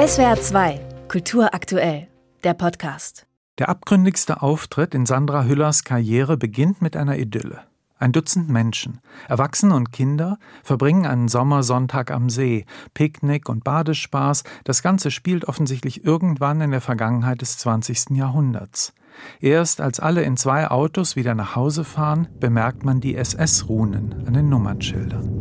SWR 2, Kultur aktuell, der Podcast. Der abgründigste Auftritt in Sandra Hüllers Karriere beginnt mit einer Idylle. Ein Dutzend Menschen, Erwachsene und Kinder, verbringen einen Sommersonntag am See. Picknick und Badespaß, das Ganze spielt offensichtlich irgendwann in der Vergangenheit des 20. Jahrhunderts. Erst als alle in zwei Autos wieder nach Hause fahren, bemerkt man die SS-Runen an den Nummernschildern.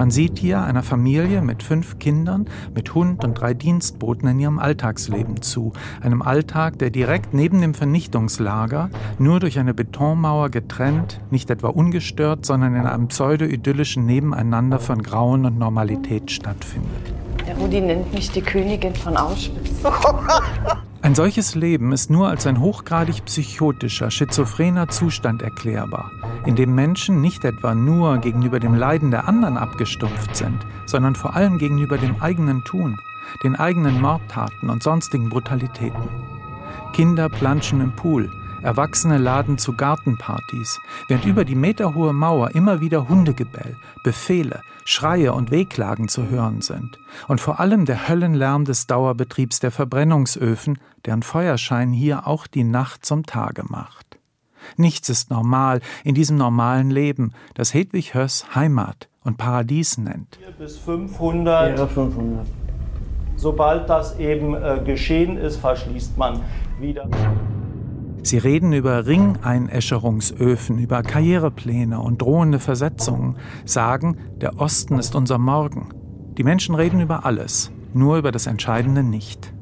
Man sieht hier einer Familie mit fünf Kindern, mit Hund und drei Dienstboten in ihrem Alltagsleben zu. Einem Alltag, der direkt neben dem Vernichtungslager, nur durch eine Betonmauer getrennt, nicht etwa ungestört, sondern in einem pseudo-idyllischen Nebeneinander von Grauen und Normalität stattfindet. Der Rudi nennt mich die Königin von Auschwitz. Ein solches Leben ist nur als ein hochgradig psychotischer, schizophrener Zustand erklärbar, in dem Menschen nicht etwa nur gegenüber dem Leiden der anderen abgestumpft sind, sondern vor allem gegenüber dem eigenen Tun, den eigenen Mordtaten und sonstigen Brutalitäten. Kinder planschen im Pool, Erwachsene laden zu Gartenpartys, während über die meterhohe Mauer immer wieder Hundegebell, Befehle, Schreie und Wehklagen zu hören sind. Und vor allem der Höllenlärm des Dauerbetriebs der Verbrennungsöfen, deren Feuerschein hier auch die Nacht zum Tage macht. Nichts ist normal in diesem normalen Leben, das Hedwig Höss Heimat und Paradies nennt. 4 bis 500. Ja, 500. Sobald das eben äh, geschehen ist, verschließt man wieder. Sie reden über Ringeinäscherungsöfen, über Karrierepläne und drohende Versetzungen, sagen, der Osten ist unser Morgen. Die Menschen reden über alles, nur über das Entscheidende nicht.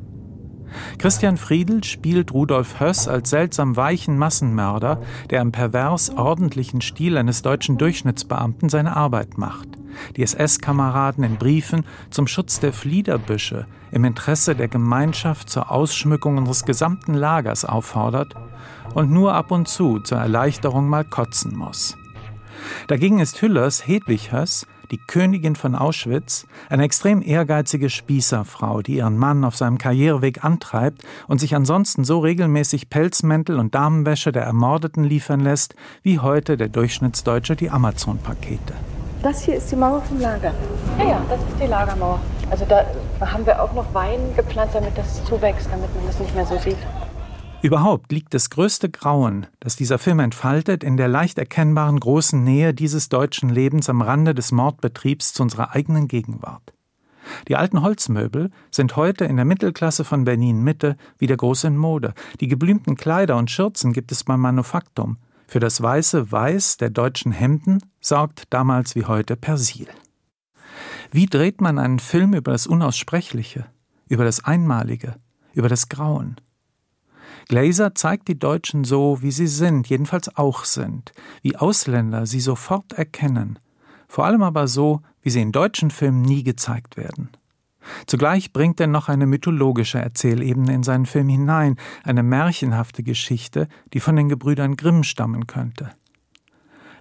Christian Friedel spielt Rudolf Höss als seltsam weichen Massenmörder, der im pervers ordentlichen Stil eines deutschen Durchschnittsbeamten seine Arbeit macht. Die SS-Kameraden in Briefen zum Schutz der Fliederbüsche im Interesse der Gemeinschaft zur Ausschmückung unseres gesamten Lagers auffordert und nur ab und zu zur Erleichterung mal kotzen muss. Dagegen ist Hüllers Hedwig Höss die Königin von Auschwitz, eine extrem ehrgeizige Spießerfrau, die ihren Mann auf seinem Karriereweg antreibt und sich ansonsten so regelmäßig Pelzmäntel und Damenwäsche der Ermordeten liefern lässt, wie heute der Durchschnittsdeutsche die Amazon-Pakete. Das hier ist die Mauer vom Lager. Ja, ja, das ist die Lagermauer. Also da haben wir auch noch Wein gepflanzt, damit das zuwächst, damit man das nicht mehr so sieht. Überhaupt liegt das größte Grauen, das dieser Film entfaltet, in der leicht erkennbaren großen Nähe dieses deutschen Lebens am Rande des Mordbetriebs zu unserer eigenen Gegenwart. Die alten Holzmöbel sind heute in der Mittelklasse von Berlin Mitte wieder groß in Mode. Die geblümten Kleider und Schürzen gibt es beim Manufaktum. Für das weiße Weiß der deutschen Hemden sorgt damals wie heute Persil. Wie dreht man einen Film über das Unaussprechliche, über das Einmalige, über das Grauen? Glaser zeigt die Deutschen so, wie sie sind, jedenfalls auch sind, wie Ausländer sie sofort erkennen, vor allem aber so, wie sie in deutschen Filmen nie gezeigt werden. Zugleich bringt er noch eine mythologische Erzählebene in seinen Film hinein, eine märchenhafte Geschichte, die von den Gebrüdern Grimm stammen könnte.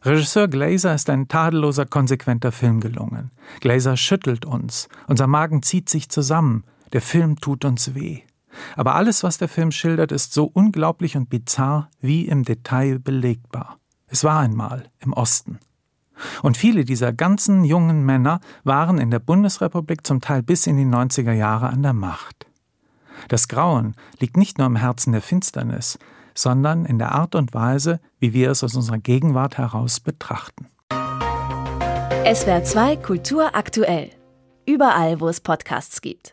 Regisseur Glaser ist ein tadelloser, konsequenter Film gelungen. Glaser schüttelt uns, unser Magen zieht sich zusammen, der Film tut uns weh. Aber alles, was der Film schildert, ist so unglaublich und bizarr wie im Detail belegbar. Es war einmal im Osten. Und viele dieser ganzen jungen Männer waren in der Bundesrepublik zum Teil bis in die 90er Jahre an der Macht. Das Grauen liegt nicht nur im Herzen der Finsternis, sondern in der Art und Weise, wie wir es aus unserer Gegenwart heraus betrachten. SWR 2 Kultur aktuell. Überall, wo es Podcasts gibt.